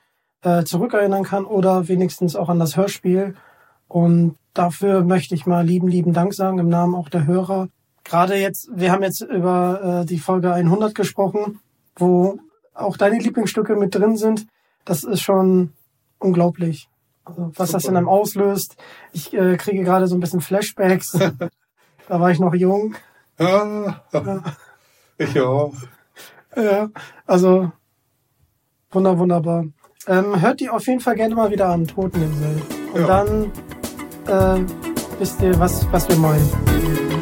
äh, zurückerinnern kann oder wenigstens auch an das Hörspiel. Und dafür möchte ich mal lieben, lieben Dank sagen im Namen auch der Hörer. Gerade jetzt, wir haben jetzt über äh, die Folge 100 gesprochen, wo auch deine Lieblingsstücke mit drin sind. Das ist schon unglaublich. Also, was das in einem auslöst. Ich äh, kriege gerade so ein bisschen Flashbacks. [laughs] da war ich noch jung. Ja, ich auch. Ja, also wunder, wunderbar. Ähm, hört die auf jeden Fall gerne mal wieder an, Toteninsel. Und Ja. dann äh, wisst ihr, was, was wir meinen.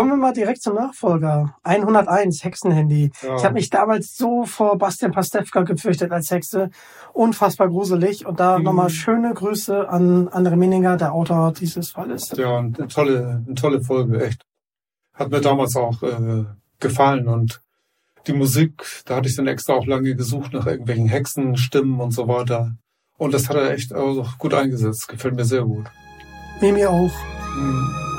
Kommen wir mal direkt zum Nachfolger. 101, Hexenhandy. Ja. Ich habe mich damals so vor Bastian Pastewka gefürchtet als Hexe. Unfassbar gruselig. Und da Mhm. nochmal schöne Grüße an André Minninger, der Autor dieses Falles. Ja, und eine tolle, eine tolle Folge, echt. Hat mir damals auch äh, gefallen und die Musik, da hatte ich dann extra auch lange gesucht nach irgendwelchen Hexenstimmen und so weiter. Und das hat er echt auch gut eingesetzt. Gefällt mir sehr gut. Mir mir auch. Mhm.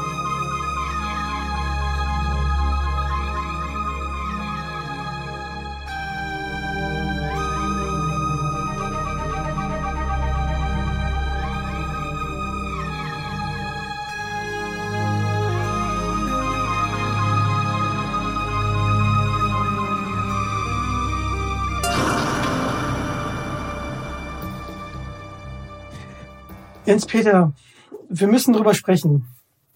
Jens Peter, wir müssen drüber sprechen,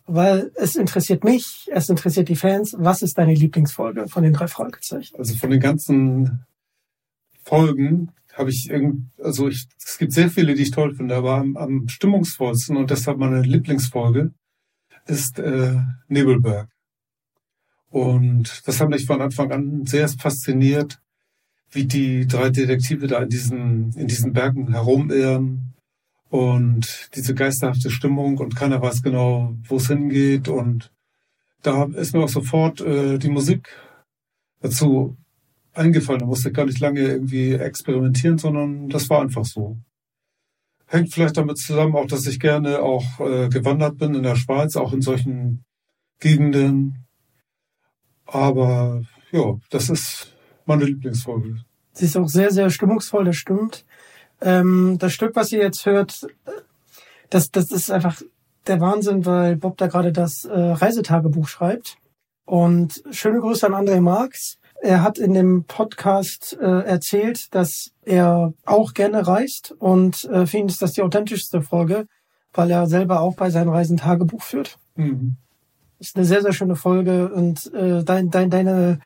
weil es interessiert mich, es interessiert die Fans. Was ist deine Lieblingsfolge von den drei Fragezeichen? Also von den ganzen Folgen habe ich irgend, also ich, es gibt sehr viele, die ich toll finde, aber am, am stimmungsvollsten und deshalb meine Lieblingsfolge ist äh, Nebelberg. Und das hat mich von Anfang an sehr fasziniert, wie die drei Detektive da in diesen, in diesen Bergen herumirren und diese geisterhafte Stimmung und keiner weiß genau, wo es hingeht und da ist mir auch sofort äh, die Musik dazu eingefallen. Da musste ich gar nicht lange irgendwie experimentieren, sondern das war einfach so. Hängt vielleicht damit zusammen auch, dass ich gerne auch äh, gewandert bin in der Schweiz, auch in solchen Gegenden. Aber ja, das ist meine Lieblingsfolge. Sie ist auch sehr, sehr stimmungsvoll, das stimmt. Ähm, das Stück, was ihr jetzt hört, das, das ist einfach der Wahnsinn, weil Bob da gerade das äh, Reisetagebuch schreibt. Und schöne Grüße an André Marx. Er hat in dem Podcast äh, erzählt, dass er auch gerne reist und äh, für ihn ist das die authentischste Folge, weil er selber auch bei seinen Reisen Tagebuch führt. Mhm. Ist eine sehr, sehr schöne Folge und äh, dein, dein, deine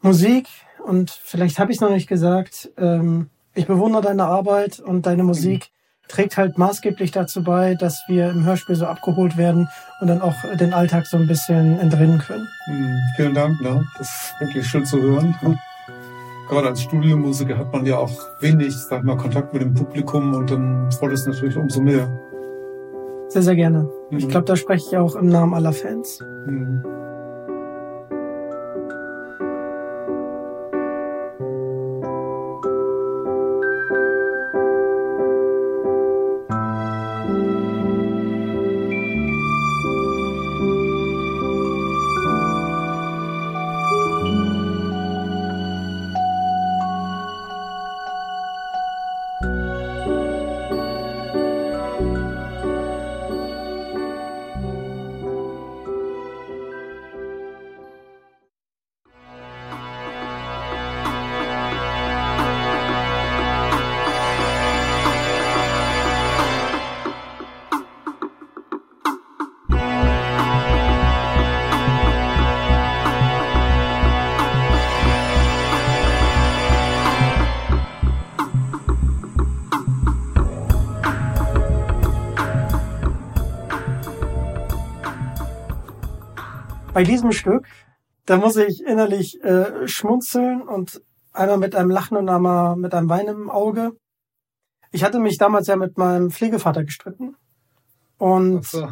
Musik und vielleicht habe ich es noch nicht gesagt, ähm, ich bewundere deine Arbeit und deine Musik trägt halt maßgeblich dazu bei, dass wir im Hörspiel so abgeholt werden und dann auch den Alltag so ein bisschen entrinnen können. Mhm. Vielen Dank, ne? das ist wirklich schön zu hören. Gerade als Studiomusiker hat man ja auch wenig, sag mal, Kontakt mit dem Publikum und dann freut es natürlich umso mehr. Sehr, sehr gerne. Ich Mhm. glaube, da spreche ich auch im Namen aller Fans. Mhm. Bei diesem Stück, da muss ich innerlich äh, schmunzeln und einmal mit einem Lachen und einmal mit einem Wein im Auge. Ich hatte mich damals ja mit meinem Pflegevater gestritten. Und So.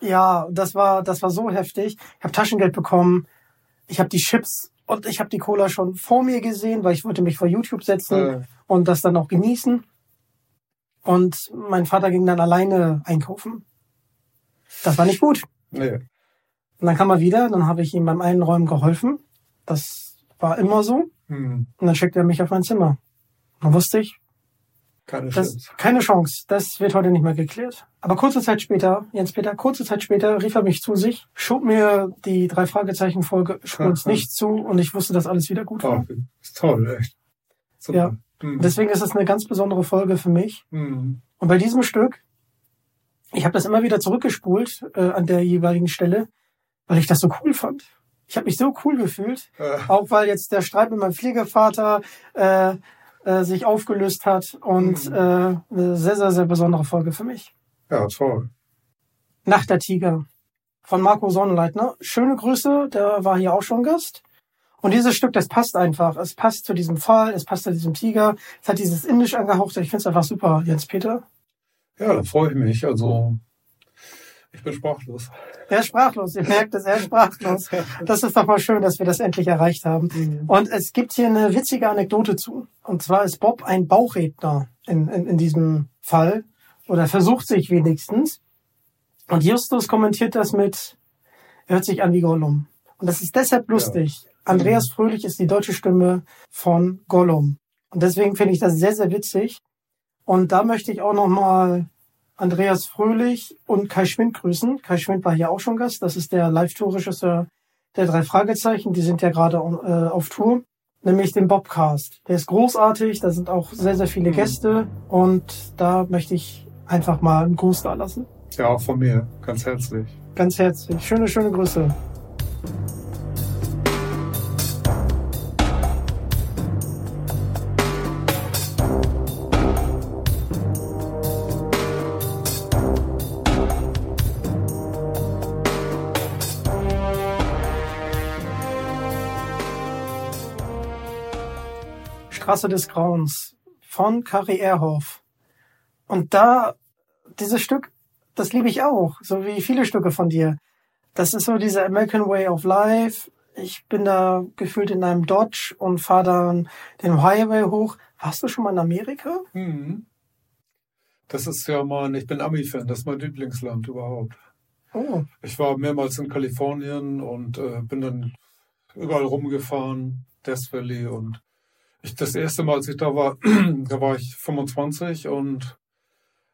ja, das war, das war so heftig. Ich habe Taschengeld bekommen. Ich habe die Chips und ich habe die Cola schon vor mir gesehen, weil ich wollte mich vor YouTube setzen Äh, und das dann auch genießen. Und mein Vater ging dann alleine einkaufen. Das war nicht gut. nee. Und dann kam er wieder, dann habe ich ihm beim Einräumen geholfen. Das war immer so. Hm. Und dann schickte er mich auf mein Zimmer. Dann wusste ich, Keine das, Chance. keine Chance. Das wird heute nicht mehr geklärt. Aber kurze Zeit später, Jens Peter, kurze Zeit später rief er mich zu sich, schob mir die drei Fragezeichen Folge Aha. [laughs] nicht zu und ich wusste, dass alles wieder gut war. Oh, ist toll, echt. Super. Ja. Hm. Deswegen ist es eine ganz besondere Folge für mich. Hm. Und bei diesem Stück, ich habe das immer wieder zurückgespult äh, an der jeweiligen Stelle, weil ich das so cool fand. Ich habe mich so cool gefühlt, Äh, auch weil jetzt der Streit mit meinem Pflegevater äh, äh, sich aufgelöst hat und Mhm. äh, eine sehr, sehr, sehr besondere Folge für mich. ja, toll. Nacht der Tiger von Marco Sonnenleitner. Schöne Grüße, der war hier auch schon Gast. Und dieses Stück, das passt einfach. Es passt zu diesem Fall, es passt zu diesem Tiger. Es hat dieses Indisch angehauchte. Ich finde es einfach super, Jens Peter. Ja, da freue ich mich. Also, ich bin sprachlos. Er ist sprachlos, ihr merkt es, er ist sprachlos. Das ist doch mal schön, dass wir das endlich erreicht haben. Und es gibt hier eine witzige Anekdote zu. Und zwar ist Bob ein Bauchredner in, in, in diesem Fall. Oder versucht sich wenigstens. Und Justus kommentiert das mit, hört sich an wie Gollum. Und das ist deshalb lustig. Andreas Fröhlich ist die deutsche Stimme von Gollum. Und deswegen finde ich das sehr, sehr witzig. Und da möchte ich auch nochmal Andreas Fröhlich und Kai Schwind grüßen. Kai Schwind war hier auch schon Gast. Das ist der Live-Tour-Regisseur der drei Fragezeichen. Die sind ja gerade äh, auf Tour. Nämlich den Bobcast. Der ist großartig. Da sind auch sehr, sehr viele Gäste. Und da möchte ich einfach mal einen Gruß da lassen. Ja, auch von mir. Ganz herzlich. Ganz herzlich. Schöne, schöne Grüße. Straße des Grauens von Kari Erhoff. Und da, dieses Stück, das liebe ich auch, so wie viele Stücke von dir. Das ist so dieser American Way of Life. Ich bin da gefühlt in einem Dodge und fahre dann den Highway hoch. Warst du schon mal in Amerika? Mhm. Das ist ja mein, ich bin Ami-Fan, das ist mein Lieblingsland überhaupt. Oh, Ich war mehrmals in Kalifornien und äh, bin dann überall rumgefahren, Death Valley und ich, das erste Mal, als ich da war, [clears throat] da war ich 25 und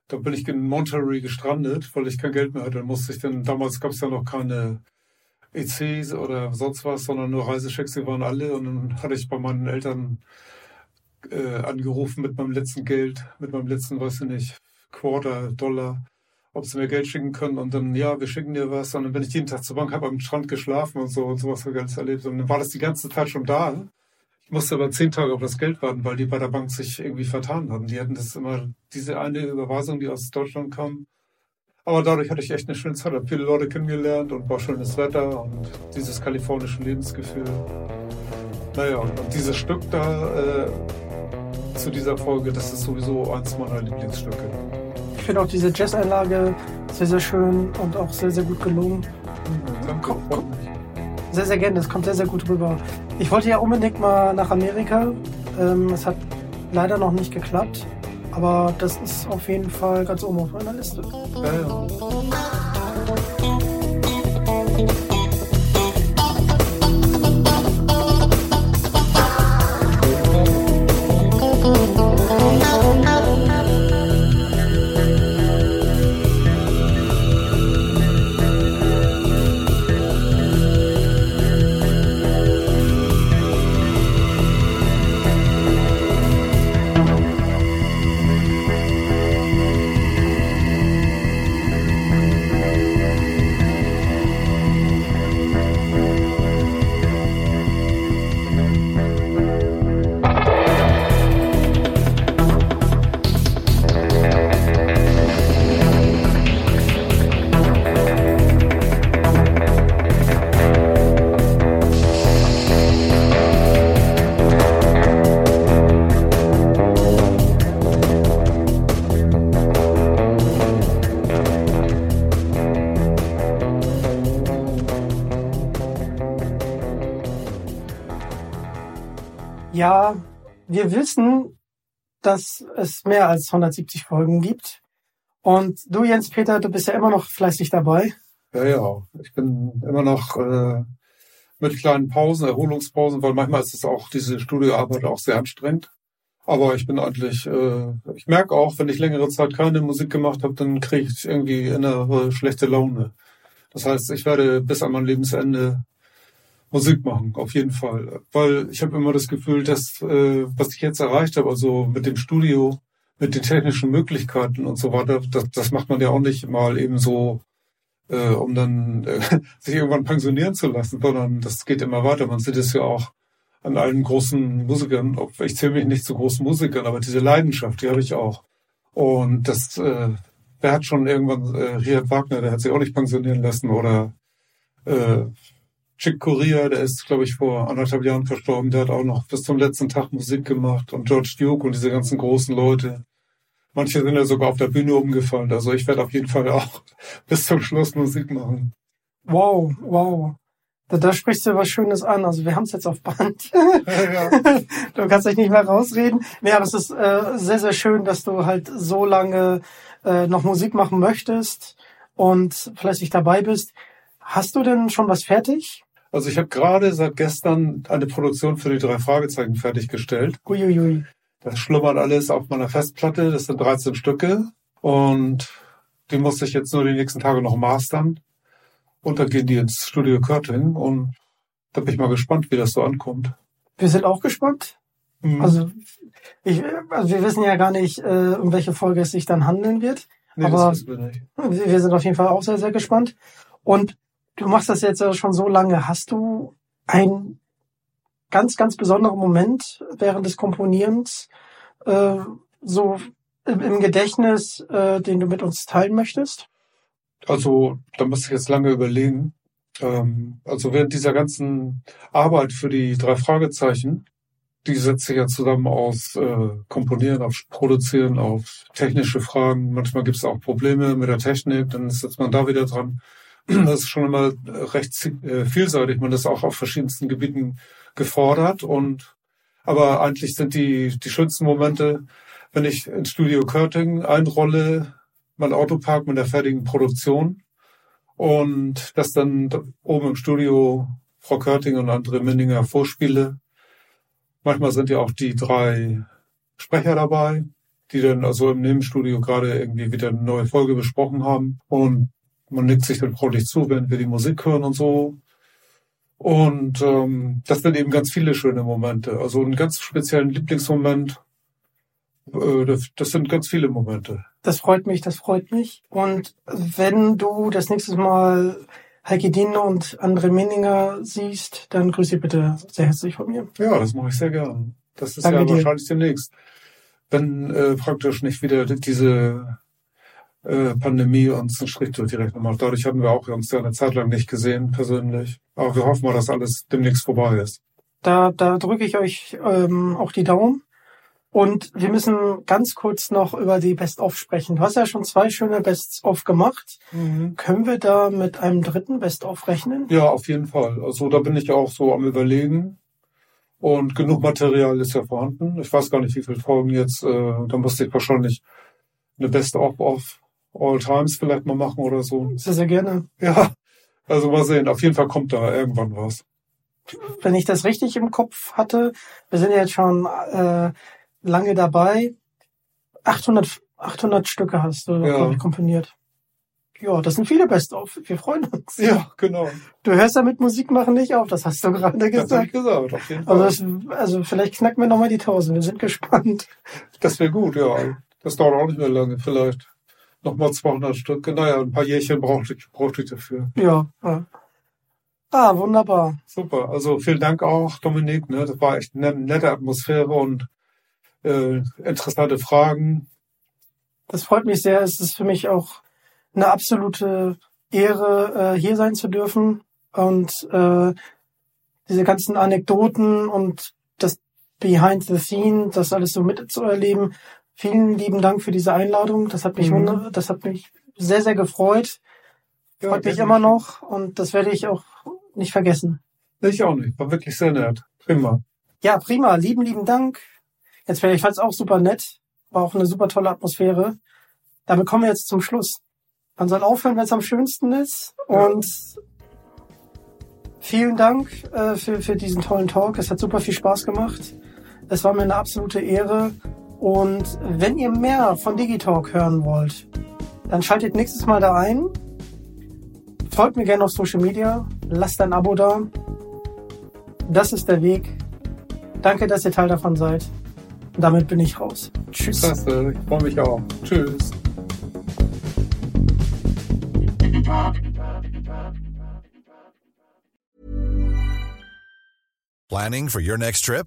da bin ich in Monterey gestrandet, weil ich kein Geld mehr hatte. Musste ich dann, damals gab es ja noch keine ECs oder sonst was, sondern nur Reiseschecks, die waren alle und dann hatte ich bei meinen Eltern äh, angerufen mit meinem letzten Geld, mit meinem letzten, weiß ich nicht, Quarter, Dollar, ob sie mir Geld schicken können und dann, ja, wir schicken dir was. Und dann bin ich jeden Tag zur Bank, habe am Strand geschlafen und so und sowas habe ich erlebt. Und dann war das die ganze Zeit schon da. Ich musste aber zehn Tage auf das Geld warten, weil die bei der Bank sich irgendwie vertan hatten. Die hatten das immer, diese eine Überweisung, die aus Deutschland kam. Aber dadurch hatte ich echt eine schöne Zeit, habe viele Leute kennengelernt und war schönes Wetter und dieses kalifornische Lebensgefühl. Naja, und dieses Stück da äh, zu dieser Folge, das ist sowieso eins meiner Lieblingsstücke. ich finde auch diese Jazz-Einlage sehr, sehr schön und auch sehr, sehr gut gelungen. Danke, freut mich. Sehr, sehr gerne, das kommt sehr, sehr gut rüber. Ich wollte ja unbedingt mal nach Amerika. Ähm, es hat leider noch nicht geklappt. Aber das ist auf jeden Fall ganz oben auf meiner Liste. Ja, ja. Ja, wir wissen, dass es mehr als 170 Folgen gibt. Und du, Jens Peter, du bist ja immer noch fleißig dabei. Ja, ja. Ich bin immer noch äh, mit kleinen Pausen, Erholungspausen, weil manchmal ist es auch diese Studioarbeit auch sehr anstrengend. Aber ich bin eigentlich, äh, ich merke auch, wenn ich längere Zeit keine Musik gemacht habe, dann kriege ich irgendwie innere schlechte Laune. Das heißt, ich werde bis an mein Lebensende Musik machen, auf jeden Fall. Weil ich habe immer das Gefühl, dass äh, was ich jetzt erreicht habe, also mit dem Studio, mit den technischen Möglichkeiten und so weiter, das, das macht man ja auch nicht mal eben so, äh, um dann äh, [laughs] sich irgendwann pensionieren zu lassen, sondern das geht immer weiter. Man sieht es ja auch an allen großen Musikern. Ich zähle mich nicht zu großen Musikern, aber diese Leidenschaft, die habe ich auch. Und das, äh, wer hat schon irgendwann, äh, Richard Wagner, der hat sich auch nicht pensionieren lassen oder äh, Chick Corea, der ist, glaube ich, vor anderthalb Jahren verstorben, der hat auch noch bis zum letzten Tag Musik gemacht und George Duke und diese ganzen großen Leute. Manche sind ja sogar auf der Bühne umgefallen. Also ich werde auf jeden Fall auch [laughs] bis zum Schluss Musik machen. Wow, wow. Da, da sprichst du was Schönes an. Also wir haben es jetzt auf Band. Ja, [laughs] [laughs] du kannst dich nicht mehr rausreden. Aber es ist äh, sehr, sehr schön, dass du halt so lange äh, noch Musik machen möchtest und fleißig dabei bist. Hast du denn schon was fertig? Also ich habe gerade seit gestern eine Produktion für die drei Fragezeichen fertiggestellt. Uiuiui. Das schlummert alles auf meiner Festplatte. Das sind 13 Stücke. Und die muss ich jetzt nur die nächsten Tage noch mastern. Und dann gehen die ins Studio Körting. Und da bin ich mal gespannt, wie das so ankommt. Wir sind auch gespannt. Mhm. Also, ich, also wir wissen ja gar nicht, äh, um welche Folge es sich dann handeln wird. nee, aber- das wissen wir nicht. Wir wir sind auf jeden Fall auch sehr, sehr gespannt. Und du machst das jetzt schon so lange. Hast du einen ganz, ganz besonderen Moment während des Komponierens äh, so im, im Gedächtnis, äh, den du mit uns teilen möchtest? Also, da muss ich jetzt lange überlegen. Ähm, also während dieser ganzen Arbeit für die drei Fragezeichen, die setzt sich ja zusammen aus äh, Komponieren, auf Produzieren, auf technische Fragen. Manchmal gibt es auch Probleme mit der Technik, dann sitzt man da wieder dran. Das ist schon immer recht äh, vielseitig. Man ist auch auf verschiedensten Gebieten gefordert und aber eigentlich sind die, die schönsten Momente, wenn ich ins Studio Körting einrolle, mein Auto park mit der fertigen Produktion und das dann oben im Studio Frau Körting und André Minninger vorspiele. Manchmal sind ja auch die drei Sprecher dabei, die dann also im Nebenstudio gerade irgendwie wieder eine neue Folge besprochen haben und man nickt sich dann freundlich zu, wenn wir die Musik hören und so. Und ähm, das sind eben ganz viele schöne Momente. Also einen ganz speziellen Lieblingsmoment. Äh, das, das sind ganz viele Momente. Das freut mich, das freut mich. Und wenn du das nächste Mal Heike Dien und André Minninger siehst, dann grüße sie bitte sehr herzlich von mir. Ja, das mache ich sehr gern. Das ist Danke ja dir. wahrscheinlich demnächst. Wenn äh, praktisch nicht wieder diese äh, Pandemie uns einen Strich durch die Rechnung macht. Dadurch hatten wir auch uns ja eine Zeit lang nicht gesehen, persönlich. Aber wir hoffen mal, dass alles demnächst vorbei ist. Da, da drücke ich euch ähm, auch die Daumen. Und wir müssen ganz kurz noch über die Best-of sprechen. Du hast ja schon zwei schöne Best-of gemacht. Können wir da mit einem dritten Best-of rechnen? Ja, auf jeden Fall. Also da bin ich auch so am überlegen. Und genug Material ist ja vorhanden. Ich weiß gar nicht, wie viele Folgen jetzt. Äh, da musste ich wahrscheinlich eine Best-of of All Times vielleicht mal machen oder so. Sehr, sehr gerne. Ja, also mal sehen. Auf jeden Fall kommt da irgendwann was. Wenn ich das richtig im Kopf hatte, wir sind ja jetzt schon äh, lange dabei. 800, 800 Stücke hast du, Ja. ich, komponiert. Ja, das sind viele Best-of. Wir freuen uns. Ja, genau. Du hörst damit Musik machen nicht auf, das hast du gerade Das gesagt. ich gesagt, auf jeden Fall. Also, das, also vielleicht knacken wir nochmal die 1000. Wir sind gespannt. Das wäre gut, ja. Das dauert auch nicht mehr lange. Vielleicht nochmal 200 Stück. Naja, ein paar Jährchen brauchte ich, brauchte ich dafür. Ja. ja. Ah, wunderbar. Super. Also vielen Dank auch, Dominik. Ne? Das war echt eine nette Atmosphäre und äh, interessante Fragen. Das freut mich sehr. Es ist für mich auch eine absolute Ehre, äh, hier sein zu dürfen und äh, diese ganzen Anekdoten und das Behind the Scene, das alles so mitzuerleben. Vielen lieben Dank für diese Einladung. Das hat mich, Mhm. das hat mich sehr, sehr gefreut. Ja, Freut mich immer noch und das werde ich auch nicht vergessen. Ich auch nicht. War wirklich sehr nett. Prima. Ja, prima. Lieben, lieben Dank. Jetzt wäre ich fand's auch super nett. War auch eine super tolle Atmosphäre. Damit kommen wir jetzt zum Schluss. Man soll aufhören, wenn es am schönsten ist. Und vielen Dank äh, für, für diesen tollen Talk. Es hat super viel Spaß gemacht. Es war mir eine absolute Ehre. Und wenn ihr mehr von Digitalk hören wollt, dann schaltet nächstes Mal da ein. Folgt mir gerne auf Social Media. Lasst ein Abo da. Das ist der Weg. Danke, dass ihr Teil davon seid. Damit bin ich raus. Tschüss. Klasse, ich freue mich auch. Tschüss. Planning for your next trip?